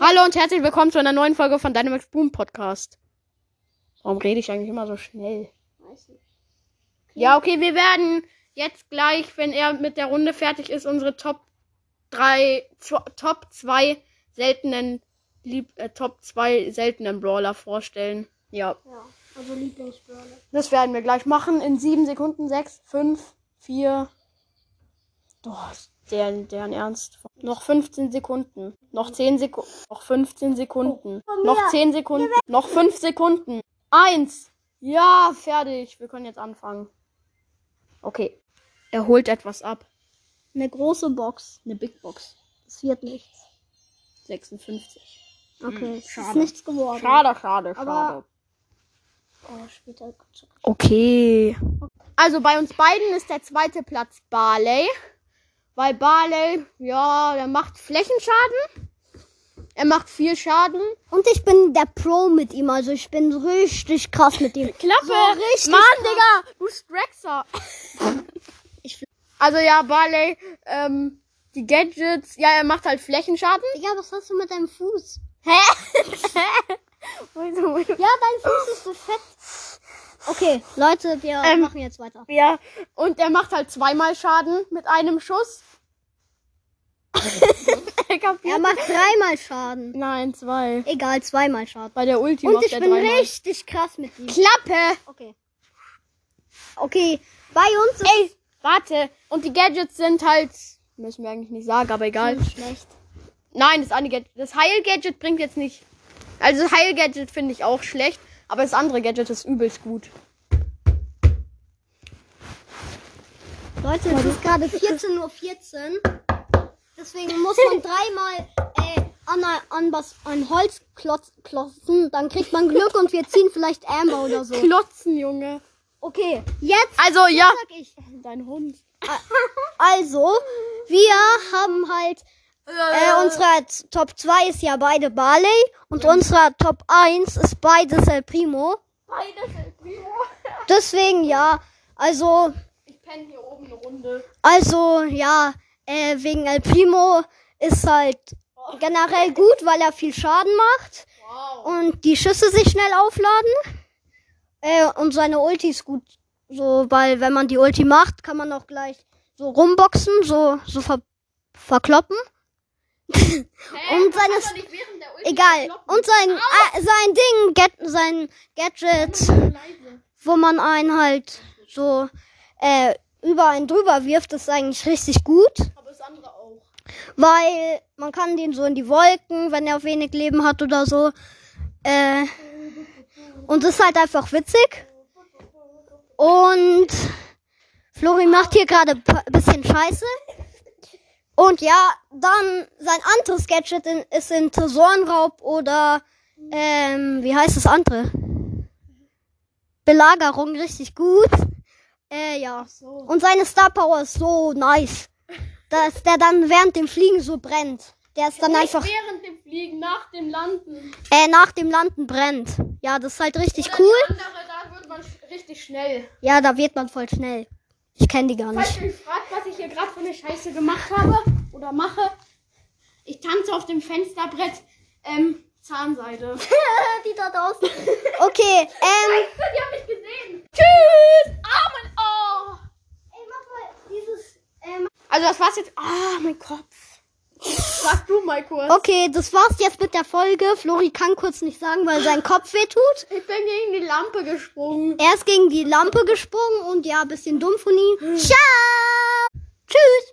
Hallo und herzlich willkommen zu einer neuen Folge von Dynamax Boom Podcast. Warum rede ich eigentlich immer so schnell? Weiß nicht. Ja, okay, wir werden jetzt gleich, wenn er mit der Runde fertig ist, unsere Top 3, Top 2 seltenen, lieb, äh, Top 2 seltenen Brawler vorstellen. Ja, Ja, also Lieblingsbrawler. das werden wir gleich machen in 7 Sekunden. 6, 5, 4. Doch, der, deren Ernst. Noch 15 Sekunden. Noch 10 Sekunden. Noch 15 Sekunden. Noch 10 Sekunden. Noch 5 Sekunden. Eins. Ja, fertig. Wir können jetzt anfangen. Okay. Er holt etwas ab. Eine große Box. Eine Big Box. Es wird nichts. 56. Okay, ist schade. nichts geworden. Schade, schade, Aber- schade. Oh, später. Okay. Also bei uns beiden ist der zweite Platz Barley. Weil Barley, ja, der macht Flächenschaden. Er macht viel Schaden. Und ich bin der Pro mit ihm, also ich bin richtig krass mit ihm. Klappe! So richtig Mann, krass. Digga! Du Straxer! also ja, Barley, ähm, die Gadgets, ja, er macht halt Flächenschaden. Digga, was hast du mit deinem Fuß? Wieso? Ja, dein Fuß ist so fett. Okay, Leute, wir Ähm, machen jetzt weiter. Ja, und er macht halt zweimal Schaden mit einem Schuss. er macht dreimal Schaden. Nein, zwei. Egal, zweimal Schaden. Bei der Ulti Und macht ich er bin dreimal. richtig krass mit ihm. Klappe! Okay. Okay, bei uns ist Ey, warte. Und die Gadgets sind halt, müssen wir eigentlich nicht sagen, aber egal. es schlecht. Nein, das das Heil-Gadget bringt jetzt nicht. Also das Heil-Gadget finde ich auch schlecht, aber das andere Gadget ist übelst gut. Leute, es ist gerade 14.14 Uhr. Deswegen muss man dreimal äh, an, an was, ein Holz klotz, klotzen. Dann kriegt man Glück und wir ziehen vielleicht Amber oder so. Klotzen, Junge. Okay, jetzt Also ja. sag ich. Dein Hund. Also, wir haben halt, äh, unsere T- Top 2 ist ja beide Barley und unsere Top 1 ist beides El Primo. Beides El Primo. Deswegen ja, also, Ich penne hier oben eine Runde. also ja, äh, wegen El Primo ist halt generell gut, weil er viel Schaden macht Wow. und die Schüsse sich schnell aufladen. Äh, und seine Ulti ist gut, so, weil wenn man die Ulti macht, kann man auch gleich so rumboxen, so, so ver verkloppen. Hä? und seine- Egal. Und sein, äh, sein Ding, get, sein Gadget, wo man einen halt so äh, über einen drüber wirft, ist eigentlich richtig gut. Aber das andere auch. Weil man kann den so in die Wolken, wenn er wenig Leben hat oder so. Äh, und ist halt einfach witzig. Und Flori macht hier gerade ein bisschen Scheiße. Und ja, dann sein anderes Gadget in, ist in Tresorenraub oder ähm, wie heißt das andere? Belagerung richtig gut. Äh, ja. So. Und seine Star Power ist so nice. Dass der dann während dem Fliegen so brennt. Der ist dann Nicht einfach während dem Fliegen, nach dem Landen. äh, nach dem Landen brennt. Ja, das ist halt richtig Oder cool. andere, da wird man richtig schnell. Ja, da wird man voll schnell. Ich kenne die gar Falls nicht. ihr euch fragt, hier gerade für eine Scheiße gemacht habe oder mache, ich tanze auf dem Fensterbrett ähm, Zahnseide. die da draußen. Okay, ähm. Die haben mich gesehen. Tschüss. Mein Oh. Ey, mach mal dieses. Ähm, Also das war's jetzt. Ah, mein Kopf. Sag du mal kurz. okay, das war's jetzt mit der Folge. Flori kann kurz nicht sagen, weil sein Kopf weh tut. Ich bin gegen die Lampe gesprungen. Er ist gegen die Lampe gesprungen und ja, bisschen dumm von ihm. Ciao! Tschüss!